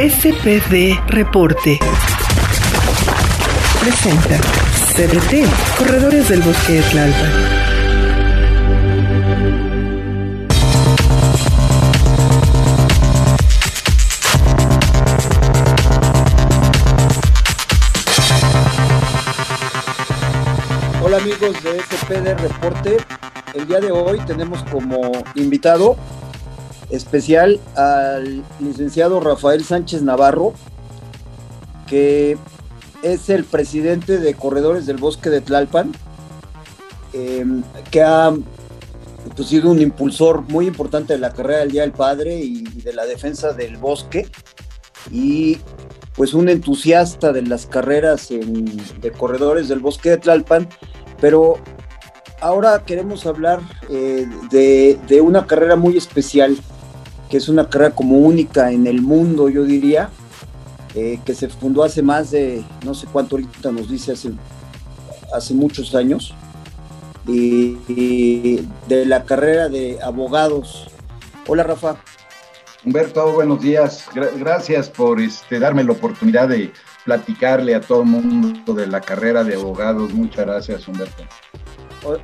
SPD Reporte. Presenta CDT, Corredores del Bosque de. Hola amigos de SPD Reporte. El día de hoy tenemos como invitado especial al licenciado Rafael Sánchez Navarro, que es el presidente de Corredores del Bosque de Tlalpan, eh, que ha pues, sido un impulsor muy importante de la carrera del Día del Padre y, de la defensa del bosque, y pues un entusiasta de las carreras de Corredores del Bosque de Tlalpan, pero ahora queremos hablar eh, de una carrera muy especial que es una carrera como única en el mundo, yo diría, eh, que se fundó hace más de, no sé cuánto ahorita nos dice, hace, hace muchos años, y, de la carrera de abogados. Hola Rafa. Humberto, buenos días. gracias por este, darme la oportunidad de platicarle a todo el mundo de la carrera de abogados. Muchas gracias, Humberto.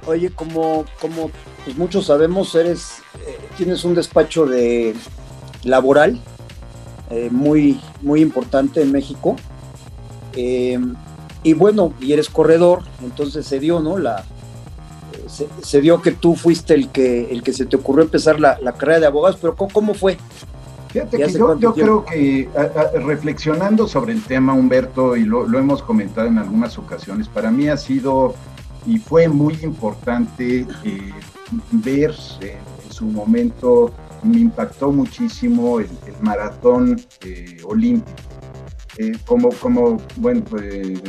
Oye, como, como pues muchos sabemos, eres, eh, tienes un despacho de laboral eh, muy, muy importante en México. Eh, y bueno, y eres corredor, entonces se dio, ¿no? La, se, dio que tú fuiste el que, el que se te ocurrió empezar la, carrera de abogados, pero ¿cómo, fue? Fíjate que yo, yo creo que reflexionando sobre el tema, Humberto, y lo, lo, hemos comentado en algunas ocasiones, para mí ha sido y fue muy importante ver en su momento, me impactó muchísimo el, maratón eh, olímpico. Eh, como, como, bueno, pues,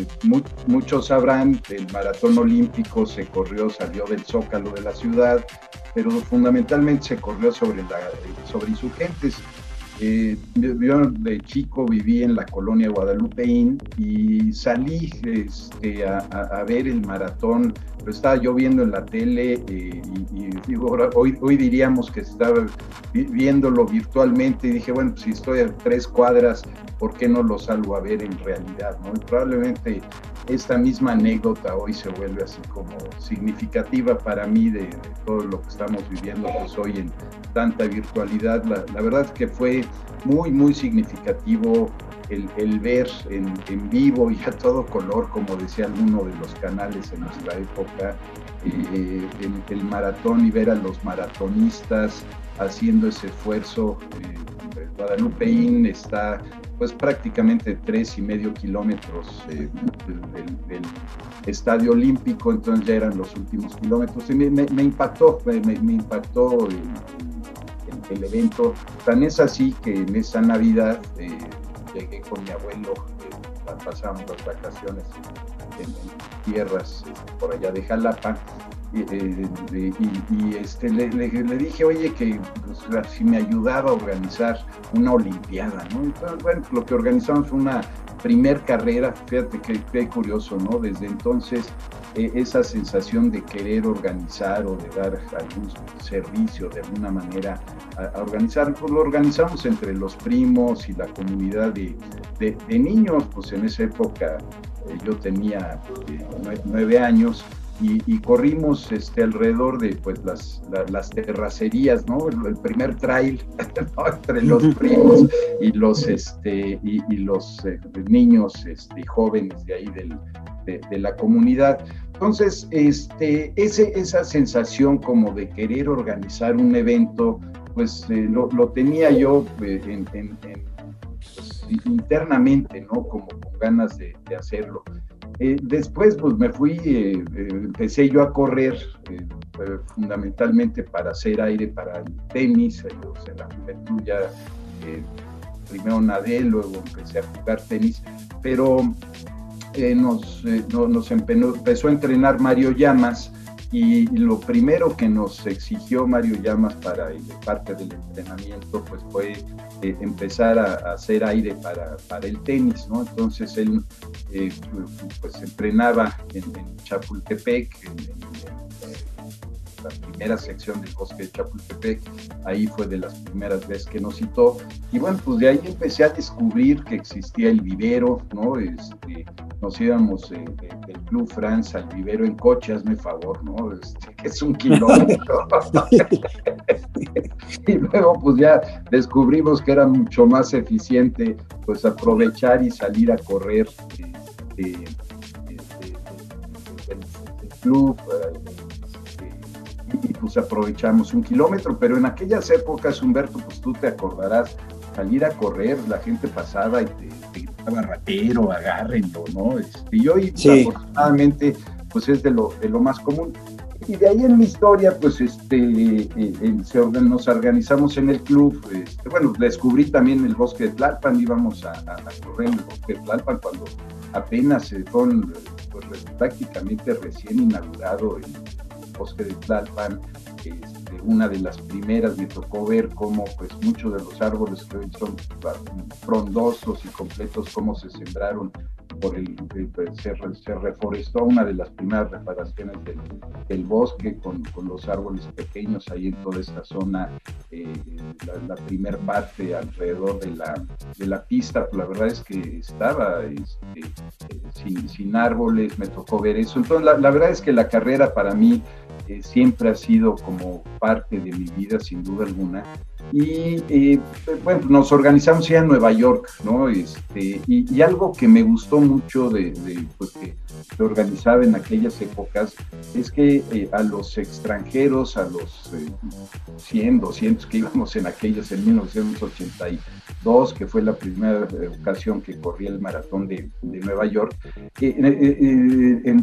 muchos sabrán, el maratón olímpico se corrió, salió del zócalo de la ciudad, pero fundamentalmente se corrió sobre, la, sobre insurgentes. Eh, yo de chico viví en la colonia Guadalupeín y salí este, a, ver el maratón, lo estaba yo viendo en la tele eh, y, digo, hoy, hoy diríamos que estaba viéndolo virtualmente y dije, bueno, pues si estoy a tres cuadras, ¿por qué no lo salgo a ver en realidad? ¿no? probablemente esta misma anécdota hoy se vuelve así como significativa para mí de, todo lo que estamos viviendo pues hoy en tanta virtualidad. La, la verdad es que fue muy, muy significativo el, el ver en, en, vivo y a todo color, como decía alguno de los canales en nuestra época, eh, el, el, maratón y ver a los maratonistas haciendo ese esfuerzo. Eh, Guadalupeín está pues prácticamente tres y medio kilómetros eh, del, estadio olímpico, entonces ya eran los últimos kilómetros. Y me, impactó, me, impactó el, evento. Tan es así que en esa Navidad eh, llegué con mi abuelo, eh, pasamos las vacaciones en, tierras este, por allá de Jalapa eh, y, este, le, dije, oye, que pues, si me ayudaba a organizar una Olimpiada, ¿no? Entonces, bueno, lo que organizamos fue una primer carrera, fíjate qué, curioso, ¿no? Desde entonces, e, esa sensación de querer organizar o de dar algún servicio de alguna manera a, organizar, pues lo organizamos entre los primos y la comunidad de, niños, pues en esa época eh, yo tenía eh, nueve años y, corrimos este, alrededor de pues, las, las terracerías, ¿no? El, primer trail entre los primos y los, este, y, los eh, niños este, jóvenes de ahí del, de, la comunidad. Entonces, este, ese, esa sensación como de querer organizar un evento, pues eh, lo, lo, tenía yo eh, en, pues, internamente, ¿no? Como con ganas de, de hacerlo. Eh, después, pues me fui, eh, eh, empecé yo a correr, fundamentalmente para hacer aire para el tenis, en la juventud ya primero nadé, luego empecé a jugar tenis, pero nos, nos empezó a entrenar Mario Llamas, y lo primero que nos exigió Mario Llamas para parte del entrenamiento pues fue eh, empezar a, hacer aire para, para, el tenis, ¿no? Entonces él eh, pues entrenaba en, Chapultepec, en, la primera sección del bosque de Chapultepec, ahí fue de las primeras veces que nos citó, y bueno, pues de ahí empecé a descubrir que existía el vivero, ¿no? Este, nos íbamos eh, del Club France al vivero en coche, hazme favor, ¿no? Este, que es un kilómetro. y luego pues ya descubrimos que era mucho más eficiente pues aprovechar y salir a correr del club y pues aprovechamos un kilómetro, pero en aquellas épocas, Humberto, pues tú te acordarás, salir a correr, la gente pasaba y te, gritaba ratero, agárrenlo, ¿no? Este, y hoy, afortunadamente, pues es de lo, de lo más común. Y de ahí en mi historia, pues este, eh, eh, nos organizamos en el club. Este, bueno, descubrí también el bosque de Tlalpan, íbamos a, correr en el bosque de Tlalpan cuando apenas se fueron pues, prácticamente recién inaugurado el bosque de Tlalpan. Este, una de las primeras me tocó ver cómo pues muchos de los árboles que hoy son frondosos y completos, cómo se sembraron por el, se, se, reforestó una de las primeras reparaciones del, bosque con, con, los árboles pequeños ahí en toda esta zona, eh, la, primera parte alrededor de la, de la pista, la verdad es que estaba este, sin, sin, árboles, me tocó ver eso. Entonces, la, la verdad es que la carrera para mí eh, siempre ha sido como parte de mi vida, sin duda alguna. Y eh, bueno, nos organizamos ya en Nueva York, ¿no? Este, y, algo que me gustó mucho de, pues, que se organizaba en aquellas épocas es que eh, a los extranjeros, a los 100, 200 que íbamos en aquellos en 1982, que fue la primera ocasión que corrí el maratón de, Nueva York, en,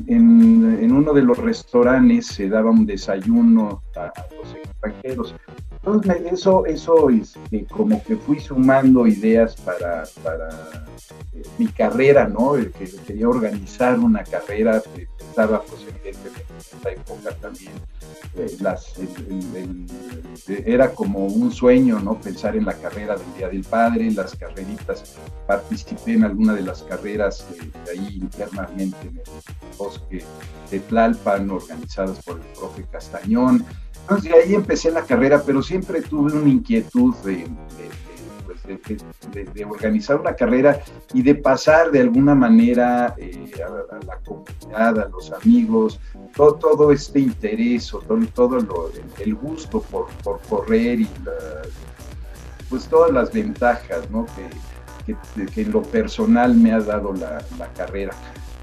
en, uno de los restaurantes se daba un desayuno a, los extranjeros. Entonces, eso, eso este, como que fui sumando ideas para, para eh, mi carrera, ¿no? El que quería organizar una carrera, eh, estaba pues evidentemente en esa época también, eh, las, era como un sueño, ¿no? Pensar en la carrera del Día del Padre, las carreritas, participé en alguna de las carreras ahí internamente en el bosque de Tlalpan, organizadas por el profe Castañón. Entonces de ahí empecé la carrera, pero siempre tuve una inquietud de, pues, organizar una carrera y de pasar de alguna manera eh, a, la comunidad, a los amigos, todo, todo este interés o todo, todo el gusto por, por correr y pues todas las ventajas ¿no? que, que, en lo personal me ha dado la, la carrera.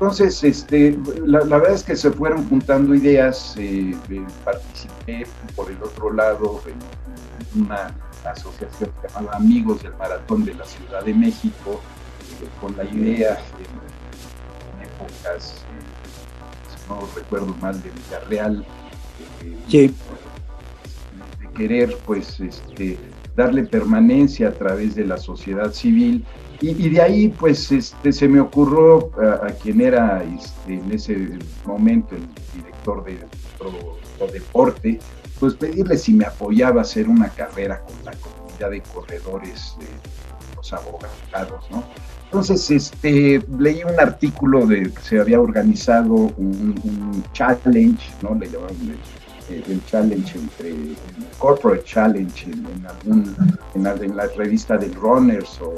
Entonces, este, la, verdad es que se fueron juntando ideas, eh, participé por el otro lado en una asociación llamada Amigos del Maratón de la Ciudad de México, eh, con la idea en, épocas, eh, no recuerdo mal, de Villarreal, de querer pues este, darle permanencia a través de la sociedad civil y, de ahí, pues, este, se me ocurrió a, quien era este, en ese momento el director de deporte, pues pedirle si me apoyaba a hacer una carrera con la comunidad de corredores de los abogados, ¿no? Entonces, este, leí un artículo de que se había organizado un, challenge, ¿no? Le llamaban el, challenge entre el corporate challenge en, algún, en, la, en la revista de Runners o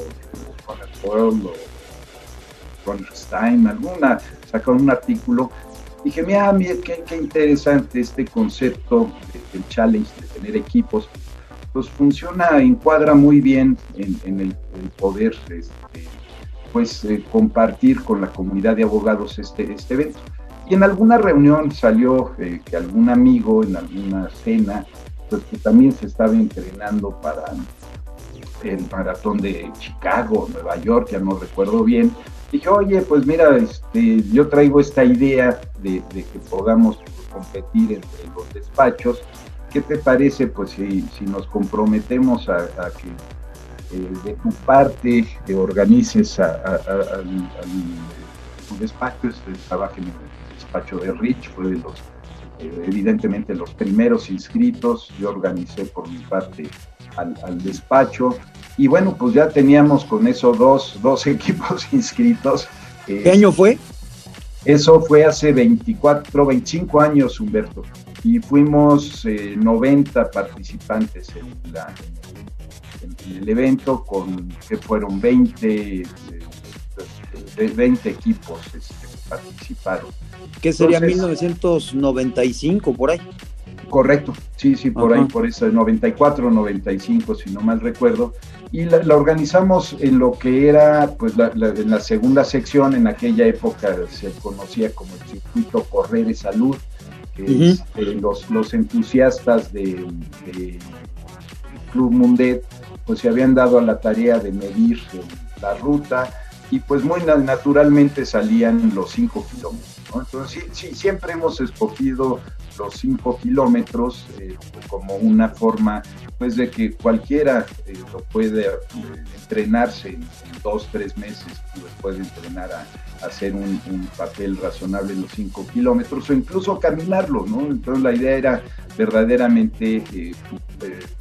World o Runner's alguna, sacaron un artículo. Dije, mira, mira qué, qué interesante este concepto del challenge, de tener equipos. Pues funciona, encuadra muy bien en, el, poder este, pues, eh, compartir con la comunidad de abogados este, este evento. Y en alguna reunión salió eh, que algún amigo en alguna cena, pues que también se estaba entrenando para el maratón de Chicago, Nueva York, ya no recuerdo bien. Dije, oye, pues mira, este, yo traigo esta idea de, que podamos competir entre los despachos. ¿Qué te parece, pues, si, si nos comprometemos a, que eh, de tu parte te organices al despacho, este, trabaja en el despacho de Rich, fue de los, eh, evidentemente los primeros inscritos, yo organicé por mi parte al, al despacho, y bueno, pues ya teníamos con eso dos, dos equipos inscritos. ¿Qué año fue? Eso fue hace 24, 25 años, Humberto. y fuimos 90 participantes en, la, el evento, con que fueron 20, 20 equipos este, que participaron. ¿Qué sería 1995 por ahí? Correcto, sí, sí, por ahí, por eso, 94, 95, si no mal recuerdo. Y la, organizamos en lo que era, pues, la, en la segunda sección, en aquella época se conocía como el circuito Correr de Salud, que es, eh, los, los entusiastas de, Club Mundet, pues se habían dado a la tarea de medir la ruta y pues muy naturalmente salían los 5 kilómetros. Entonces, sí, sí, siempre hemos escogido los 5 kilómetros eh, como una forma pues de que cualquiera eh, lo puede eh, entrenarse en, dos, tres meses, pues, puede entrenar a, hacer un, papel razonable en los 5 kilómetros o incluso caminarlo, ¿no? Entonces la idea era verdaderamente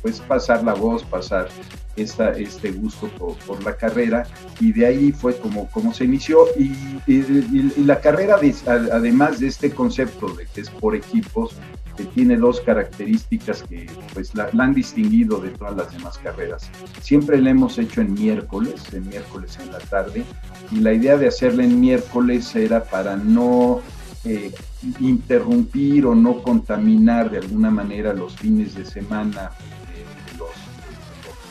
pues pasar la voz, pasar esta, este gusto por, la carrera y de ahí fue como, como se inició y, la carrera además de este concepto de que es por equipos que tiene dos características que pues la, han distinguido de todas las demás carreras. Siempre la hemos hecho en miércoles, en miércoles en la tarde, y la idea de hacerla en miércoles era para no eh, interrumpir o no contaminar de alguna manera los fines de semana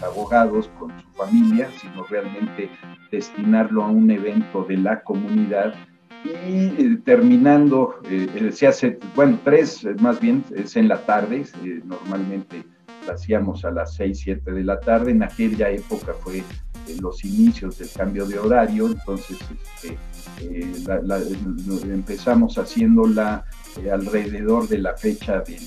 abogados con su familia, sino realmente destinarlo a un evento de la comunidad y eh, terminando, eh, eh, se hace, bueno, tres más bien, es en la tarde, normalmente lo hacíamos a las 6, 7 de la tarde, en aquella época fue los inicios del cambio de horario, entonces este, empezamos haciéndola alrededor de la fecha del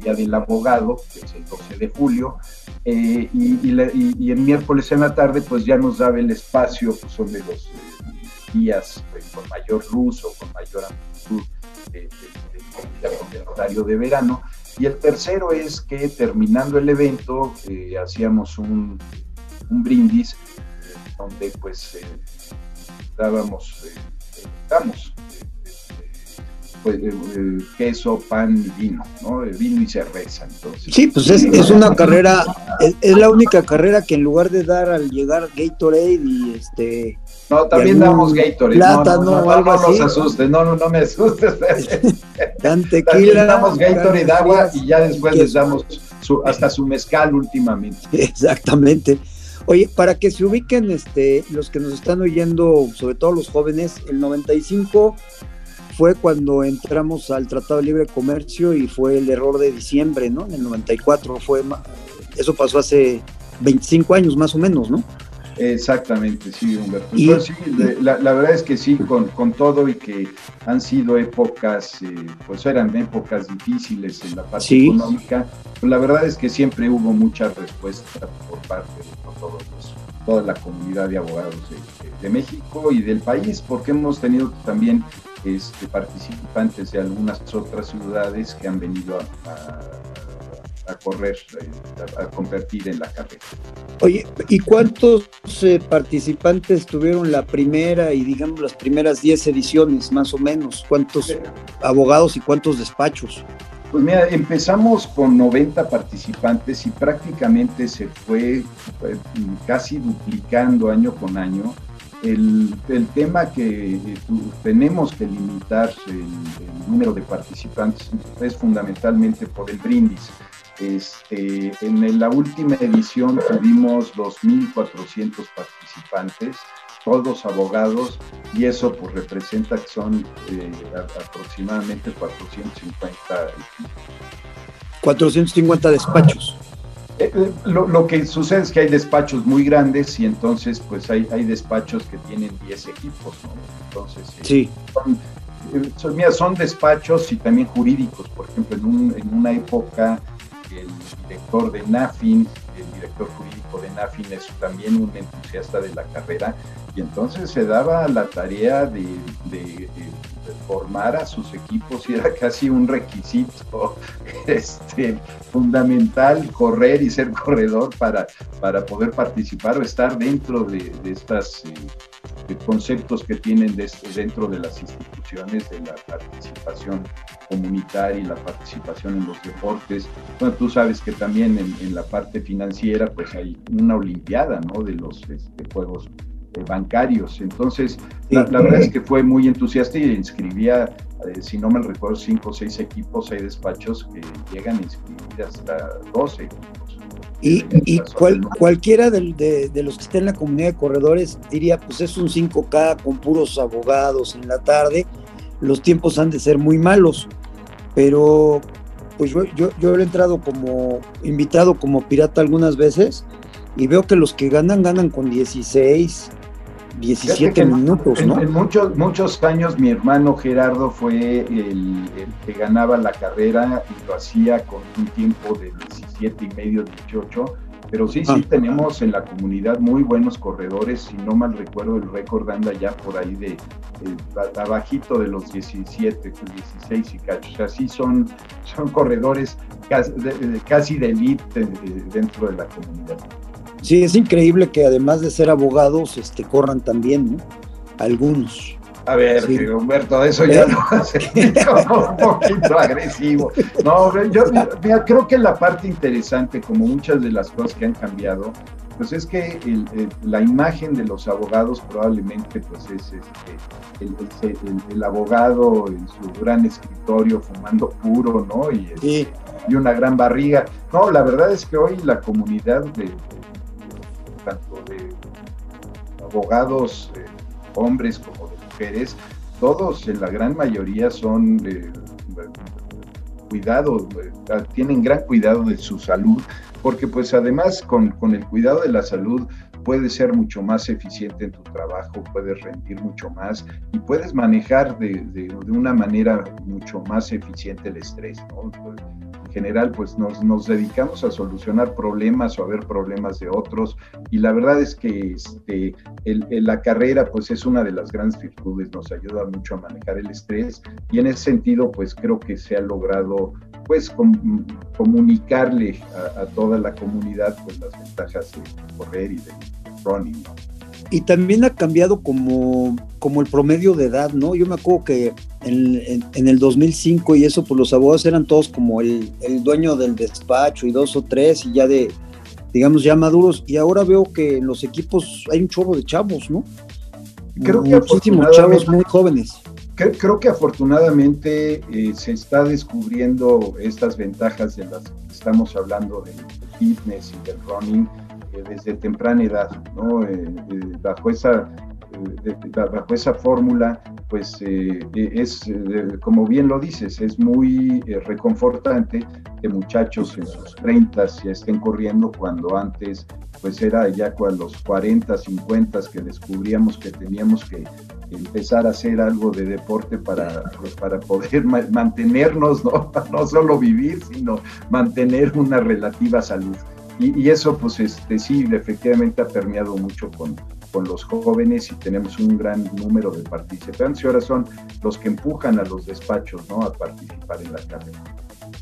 Día del Abogado, que es el 12 de julio, eh, y, y, el miércoles en la tarde pues ya nos daba el espacio, pues son de los eh, días pues, con mayor luz o con mayor amplitud de, del horario de verano. Y el tercero es que terminando el evento eh, hacíamos un, brindis donde pues dábamos, damos pues, queso, pan vino, ¿no? Vino y cerveza, entonces. Sí, pues es, es una carrera, es, la única carrera que en lugar de dar al llegar Gatorade y este... No, también damos Gatorade. Plátano, no, no, no, no, nos asustes, no, no, no me asustes. Dan tequila. También damos Gatorade, agua y ya después les damos su, hasta su mezcal últimamente. Exactamente. Oye, para que se ubiquen este, los que nos están oyendo, sobre todo los jóvenes, el 95 fue cuando entramos al Tratado de Libre Comercio y fue el error de diciembre, ¿no? En el 94 fue, eso pasó hace 25 años más o menos, ¿no? Exactamente, sí, Humberto. Y, sí, la, verdad es que sí, con, con, todo y que han sido épocas, eh, pues eran épocas difíciles en la parte económica, pues la verdad es que siempre hubo mucha respuesta por parte de todos toda la comunidad de abogados de, México y del país, porque hemos tenido también este, participantes de algunas otras ciudades que han venido a, correr, a, convertir en la carrera. Oye, ¿y cuántos eh, participantes tuvieron la primera y digamos las primeras 10 ediciones, más o menos? ¿Cuántos abogados y cuántos despachos? Pues mira, empezamos con 90 participantes y prácticamente se fue casi duplicando año con año. El, tema que eh, tenemos que limitar el, número de participantes es fundamentalmente por el brindis. Este, en la última edición tuvimos 2.400 participantes todos abogados, y eso pues representa que son eh, aproximadamente 450. 450 despachos. Eh, eh, lo, que sucede es que hay despachos muy grandes y entonces pues hay, hay despachos que tienen 10 equipos, ¿no? Entonces, sí. son, mira, son despachos y también jurídicos. Por ejemplo, en, un, en una época el director de NAFIN, el director jurídico de NAFIN es también un entusiasta de la carrera y entonces se daba la tarea de, formar a sus equipos y era casi un requisito este, fundamental correr y ser corredor para, para poder participar o estar dentro de, estos eh, conceptos que tienen dentro de las instituciones de la participación comunitaria y la participación en los deportes. Bueno, tú sabes que también en, la parte financiera pues hay una olimpiada, ¿no? De los este, juegos bancarios. Entonces, la, verdad es que fue muy entusiasta y inscribía, eh, si no me recuerdo, cinco o seis equipos, hay despachos que llegan a inscribir hasta 12 equipos. Y, y cualquiera de, de, los que estén en la comunidad de corredores diría, pues es un 5K con puros abogados en la tarde, los tiempos han de ser muy malos, pero pues yo, yo, yo he entrado como invitado, como pirata algunas veces, y veo que los que ganan, ganan con 16, 17 minutos, ¿no? En, muchos, muchos años mi hermano Gerardo fue el, que ganaba la carrera y lo hacía con un tiempo de 17 y medio, 18. Pero sí, sí ah. tenemos en la comunidad muy buenos corredores. Si no mal recuerdo, el récord anda ya por ahí de, abajito de los 17, 16 y cacho. O sea, sí son, son corredores casi de, casi de elite dentro de la comunidad. Sí, es increíble que además de ser abogados, este, corran también, ¿no? Algunos. A ver, Humberto, eso ya lo hace un poquito agresivo. No, yo creo que la parte interesante, como muchas de las cosas que han cambiado, pues es que la imagen de los abogados probablemente pues es este, el, abogado en su gran escritorio fumando puro, ¿no? Y, este, y una gran barriga. No, la verdad es que hoy la comunidad de tanto de abogados, eh, hombres como de mujeres, todos en la gran mayoría son de cuidado, eh, tienen gran cuidado de su salud, porque pues además con, con, el cuidado de la salud puedes ser mucho más eficiente en tu trabajo, puedes rendir mucho más y puedes manejar de, de, de una manera mucho más eficiente el estrés. ¿no? General pues nos, nos, dedicamos a solucionar problemas o a ver problemas de otros y la verdad es que este, el, la carrera pues es una de las grandes virtudes, nos ayuda mucho a manejar el estrés y en ese sentido pues creo que se ha logrado pues comunicarle a, a, toda la comunidad pues las ventajas de correr y de running. Y también ha cambiado como, como el promedio de edad, ¿no? Yo me acuerdo que en, en, el 2005 y eso, pues los abogados eran todos como el, el, dueño del despacho y dos o tres y ya de, digamos, ya maduros. Y ahora veo que en los equipos hay un chorro de chavos, ¿no? Creo que Muchísimos chavos muy jóvenes. Creo, creo que afortunadamente eh, se está descubriendo estas ventajas de las que estamos hablando del fitness y del running desde temprana edad, ¿no? Eh, eh, bajo esa bajo esa fórmula, pues eh, es, como bien lo dices, es muy reconfortante que muchachos en sus 30 ya estén corriendo cuando antes, pues era ya con los 40, 50 que descubríamos que teníamos que empezar a hacer algo de deporte para, pues, para poder mantenernos, ¿no? no solo vivir, sino mantener una relativa salud. Y, eso, pues, este, sí, efectivamente ha permeado mucho con, con los jóvenes y tenemos un gran número de participantes y ahora son los que empujan a los despachos, ¿no? A participar en la carrera.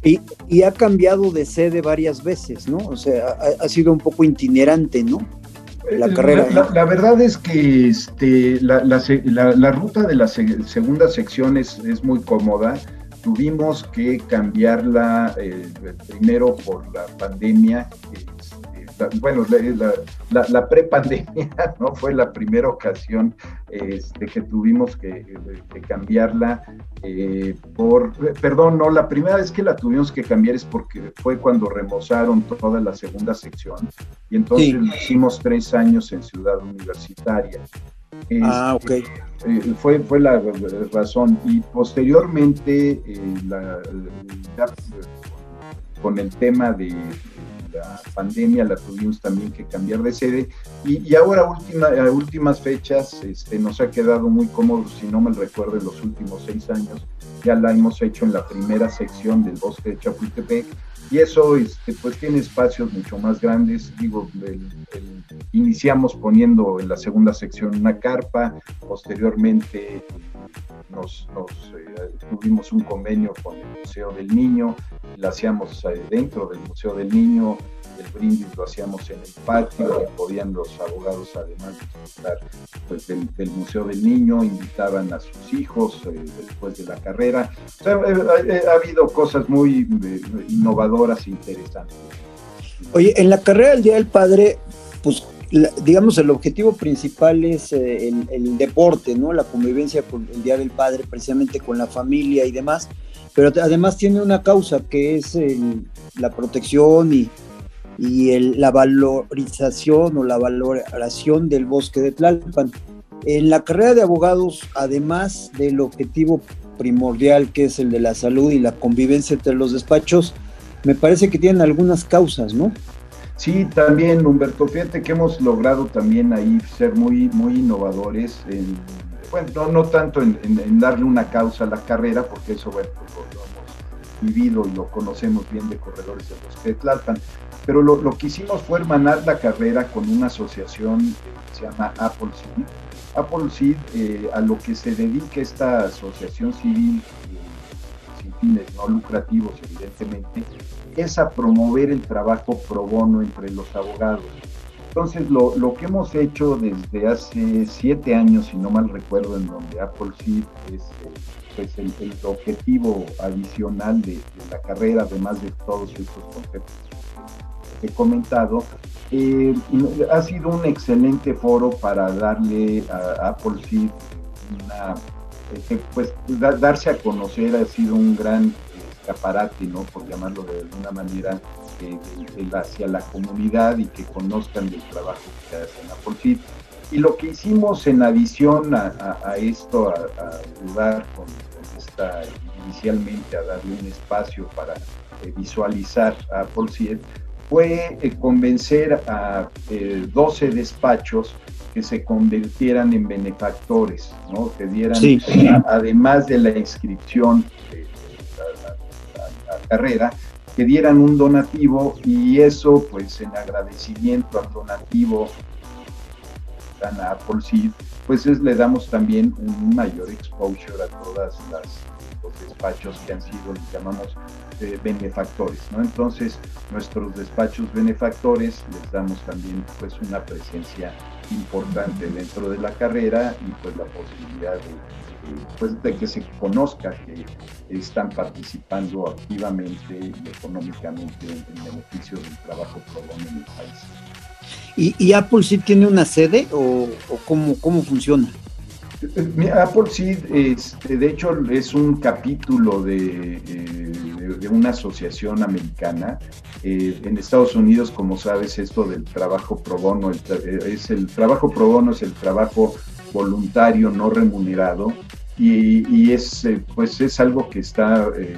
Y, y ha cambiado de sede varias veces, ¿no? O sea, ha, sido un poco itinerante, ¿no? La eh, carrera. La, verdad es que este, la, la, ruta de la segunda sección es, es muy cómoda tuvimos que cambiarla eh, primero por la pandemia. Este, bueno, la, la, prepandemia no fue la primera ocasión este, que tuvimos que, cambiarla eh, por, perdón, no, la primera vez que la tuvimos que cambiar es porque fue cuando remozaron toda la segunda sección y entonces hicimos tres años en Ciudad Universitaria ah, ok. Eh, fue, fue la razón. Y posteriormente, eh, con el tema de la pandemia, la tuvimos también que cambiar de sede. Y, ahora, última, a últimas fechas, este, nos ha quedado muy cómodo, si no me recuerdo, en los últimos seis años. Ya la hemos hecho en la primera sección del bosque de Chapultepec y eso este, pues tiene espacios mucho más grandes. Digo, iniciamos poniendo en la segunda sección una carpa, posteriormente nos, eh, tuvimos un convenio con el Museo del Niño, la hacíamos eh, dentro del Museo del Niño, el brindis lo hacíamos en el patio, podían los abogados además pues, del, Museo del Niño, invitaban a sus hijos eh, después de la carrera. ha, habido cosas muy innovadoras e interesantes. Oye, en la carrera del Día del Padre, pues digamos, el objetivo principal es eh, el, deporte, ¿no? La convivencia con el Día del Padre, precisamente con la familia y demás, pero además tiene una causa que es la protección y, y la valorización o la valoración del bosque de Tlalpan. En la carrera de abogados, además del objetivo primordial que es el de la salud y la convivencia entre los despachos, me parece que tienen algunas causas, ¿no? Sí, también, Humberto, fíjate que hemos logrado también ahí ser muy, muy innovadores, en, bueno, no, tanto en, darle una causa a la carrera, porque eso bueno, pues, lo, hemos vivido y lo conocemos bien de corredores de de Tlalpan, pero lo, que hicimos fue hermanar la carrera con una asociación que se llama Apple Seed. Apple Seed, eh, a lo que se dedica esta asociación civil, fines no lucrativos, evidentemente, es a promover el trabajo pro bono entre los abogados. Entonces, lo, que hemos hecho desde hace siete años, si no mal recuerdo, en donde Apple Seed es pues el, objetivo adicional de, la carrera, además de todos estos conceptos que he comentado, eh, ha sido un excelente foro para darle a Apple Seed una, eh, pues darse a conocer, ha sido un gran escaparate, ¿no? Por llamarlo de alguna manera, eh, hacia la comunidad y que conozcan el trabajo que hacen a Polfit. Y lo que hicimos en adición a, esto, a, ayudar con, esta, inicialmente a darle un espacio para eh, visualizar a Polfit, fue eh, convencer a 12 despachos que se convirtieran en benefactores, ¿no? que dieran, además de la inscripción carrera, que dieran un donativo y eso pues en agradecimiento al donativo a Apple Seed, pues le damos también un mayor exposure a todas las los despachos que han sido, llamamos, eh, benefactores, ¿no? Entonces, nuestros despachos benefactores les damos también pues una presencia importante dentro de la carrera y pues la posibilidad de pues, de que se conozca que están participando activamente y económicamente en beneficio del trabajo pro bono en el país. ¿Y, Apple sí tiene una sede o, cómo, cómo funciona? Apple Seed, este, de hecho, es un capítulo de, eh, una asociación americana. Eh, en Estados Unidos, como sabes, esto del trabajo pro bono, eh, es el trabajo pro bono es el trabajo voluntario no remunerado y, es, eh, pues es algo que está eh,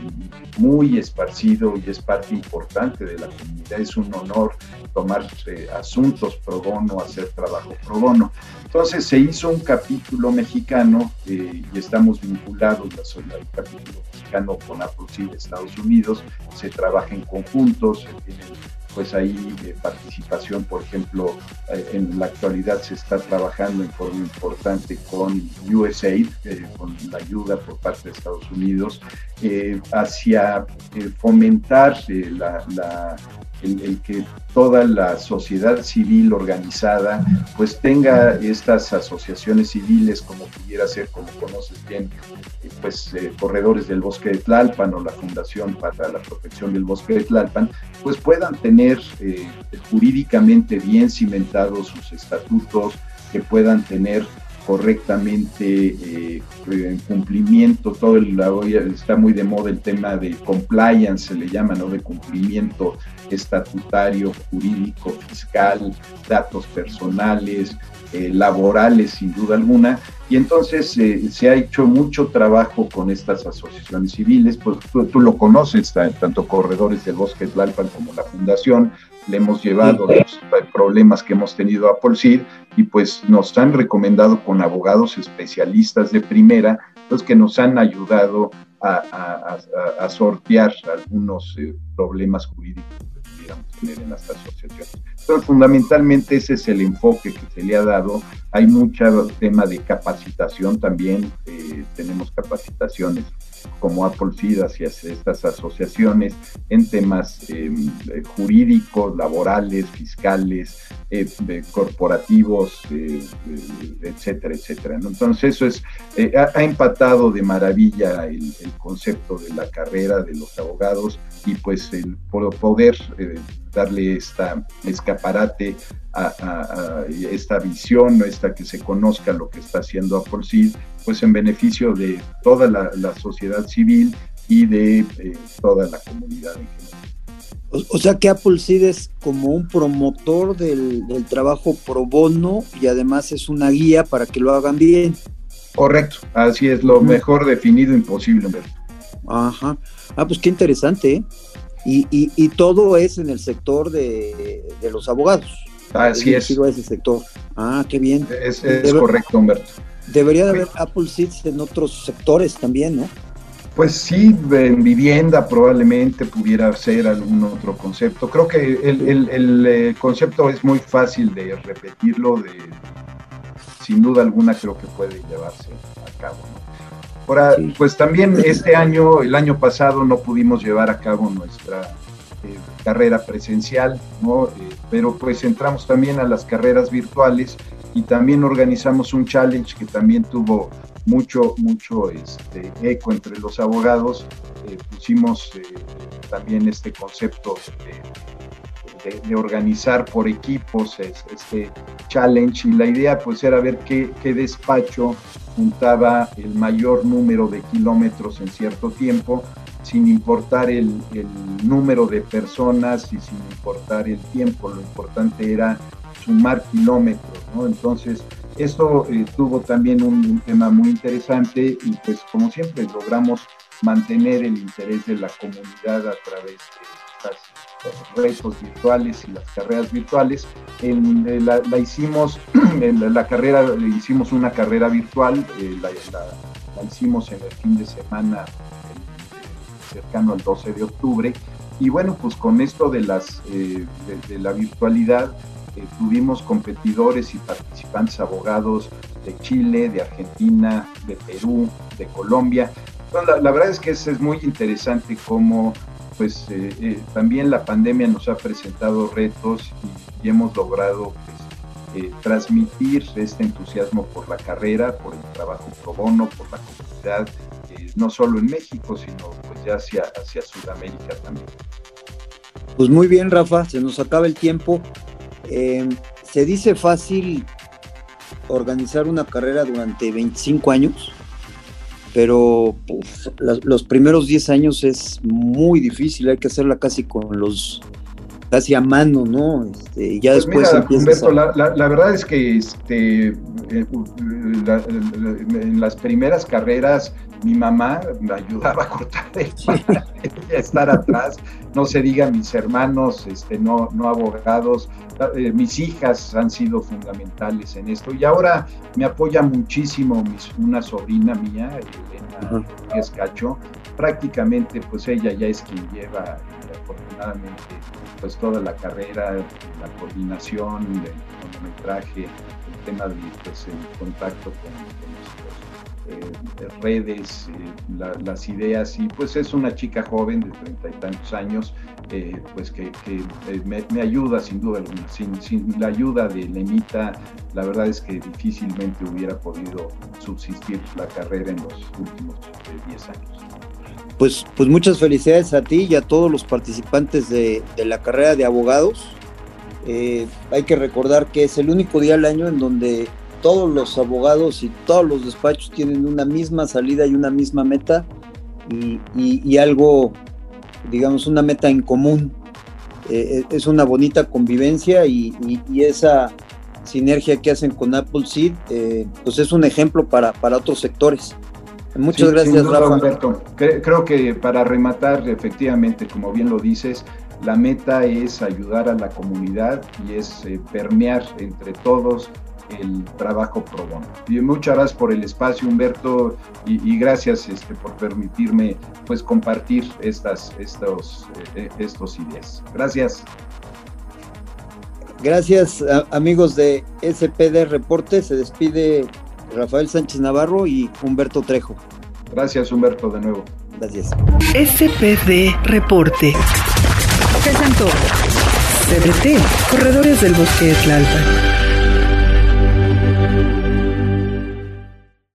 muy esparcido y es parte importante de la comunidad. Es un honor tomar eh, asuntos pro bono, hacer trabajo pro bono. Entonces se hizo un capítulo mexicano y estamos vinculados al capítulo mexicano con Apple de Estados Unidos. Se trabaja en conjunto, se tienen pues ahí eh, participación, por ejemplo, eh, en la actualidad se está trabajando en forma importante con USAID, eh, con la ayuda por parte de Estados Unidos, hacia fomentar la, la el, que toda la sociedad civil organizada pues tenga estas asociaciones civiles como pudiera ser, como conoces bien, pues eh, Corredores del Bosque de Tlalpan o la Fundación para la Protección del Bosque de Tlalpan, pues puedan tener eh, jurídicamente bien cimentados sus estatutos, que puedan tener correctamente eh, en cumplimiento, todo el, está muy de moda el tema de compliance, se le llama, ¿no? De cumplimiento estatutario, jurídico, fiscal, datos personales, eh, laborales, sin duda alguna. Y entonces eh, se ha hecho mucho trabajo con estas asociaciones civiles, pues tú, lo conoces, tanto Corredores del Bosque Tlalpan como la Fundación, le hemos llevado los problemas que hemos tenido a Polcid y pues nos han recomendado con abogados especialistas de primera, los que nos han ayudado a, sortear algunos eh, problemas jurídicos que pudiéramos tener en las asociaciones. Entonces, fundamentalmente ese es el enfoque que se le ha dado. Hay mucho tema de capacitación también, eh, tenemos capacitaciones como Apple Feed hacia estas asociaciones en temas em, jurídicos, laborales, fiscales, eh, corporativos, eh, eh, etcétera, etcétera. Entonces eso es, ha, empatado de maravilla el, concepto de la carrera de los abogados y pues el poder darle esta escaparate a, esta visión, esta que se conozca lo que está haciendo Apple Seed, pues en beneficio de toda la, sociedad civil y de toda la comunidad en general. O, sea que Apple Seed es como un promotor del, trabajo pro bono y además es una guía para que lo hagan bien. Correcto, así es, lo mejor definido imposible. Ajá. Ah, pues qué interesante, ¿eh? Y, y, todo es en el sector de, los abogados. Así es. ese sector. Ah, qué bien. Es, correcto, Humberto. Debería de haber Apple Seeds en otros sectores también, ¿no? Pues sí, en vivienda probablemente pudiera ser algún otro concepto. Creo que el, eh, concepto es muy fácil de repetirlo, de, sin duda alguna creo que puede llevarse a cabo. Ahora, pues también este año, el año pasado no pudimos llevar a cabo nuestra eh, carrera presencial, ¿no? Eh, pero pues entramos también a las carreras virtuales y también organizamos un challenge que también tuvo mucho, mucho este, eco entre los abogados. Eh, pusimos eh, también este concepto de, organizar por equipos este challenge y la idea pues era ver qué, despacho juntaba el mayor número de kilómetros en cierto tiempo sin importar el, el, número de personas y sin importar el tiempo, lo importante era sumar kilómetros, ¿no? Entonces, esto eh, tuvo también un, tema muy interesante y pues como siempre logramos mantener el interés de la comunidad a través de estos retos virtuales y las carreras virtuales. En, eh, la, hicimos, en la, carrera, hicimos una carrera virtual, eh, la, hicimos en el fin de semana cercano al 12 de octubre. Y bueno, pues con esto de, las, de la virtualidad, eh, tuvimos competidores y participantes abogados de Chile, de Argentina, de Perú, de Colombia. la, verdad es que es, es muy interesante cómo pues eh, eh, también la pandemia nos ha presentado retos y, hemos logrado pues, transmitir este entusiasmo por la carrera, por el trabajo pro bono, por la comunidad, no solo en México, sino pues ya hacia, hacia Sudamérica también. Pues muy bien, Rafa, se nos acaba el tiempo. Eh, se dice fácil organizar una carrera durante 25 años, pero los primeros 10 años es muy difícil, hay que hacerla casi con los casi a mano, ¿no? Este, ya pues después Humberto, la, verdad es que este, eh, en las primeras carreras mi mamá me ayudaba a cortar el para estar atrás, no se diga mis hermanos, este, no, no abogados, eh, mis hijas han sido fundamentales en esto. Y ahora me apoya muchísimo una sobrina mía, Elena Escacho, prácticamente pues ella ya es quien lleva afortunadamente pues toda la carrera, la coordinación, el cronometraje, el tema de pues, el contacto con, nuestros eh, redes, eh, las ideas y pues es una chica joven de treinta y tantos años eh, pues que, me, ayuda sin duda alguna. Sin, sin, la ayuda de Lenita, la verdad es que difícilmente hubiera podido subsistir la carrera en los últimos 10 años pues, pues muchas felicidades a ti y a todos los participantes de, la carrera de abogados. Eh, hay que recordar que es el único día al año en donde todos los abogados y todos los despachos tienen una misma salida y una misma meta y, algo, digamos, una meta en común. Eh, es una bonita convivencia y, esa sinergia que hacen con Apple Seed, eh, pues es un ejemplo para, para otros sectores. Muchas gracias, Rafa. Creo que para rematar, efectivamente, como bien lo dices, la meta es ayudar a la comunidad y es eh, permear entre todos el trabajo pro bono. Y muchas gracias por el espacio, Humberto, y, gracias este, por permitirme pues compartir estas estos, eh, estos ideas. Gracias. Gracias, amigos de SPD Reporte. Se despide Rafael Sánchez Navarro y Humberto Trejo. Gracias, Humberto, de nuevo. Gracias. SPD Reporte. Presentó CDT, Corredores del Bosque de Tlalpan.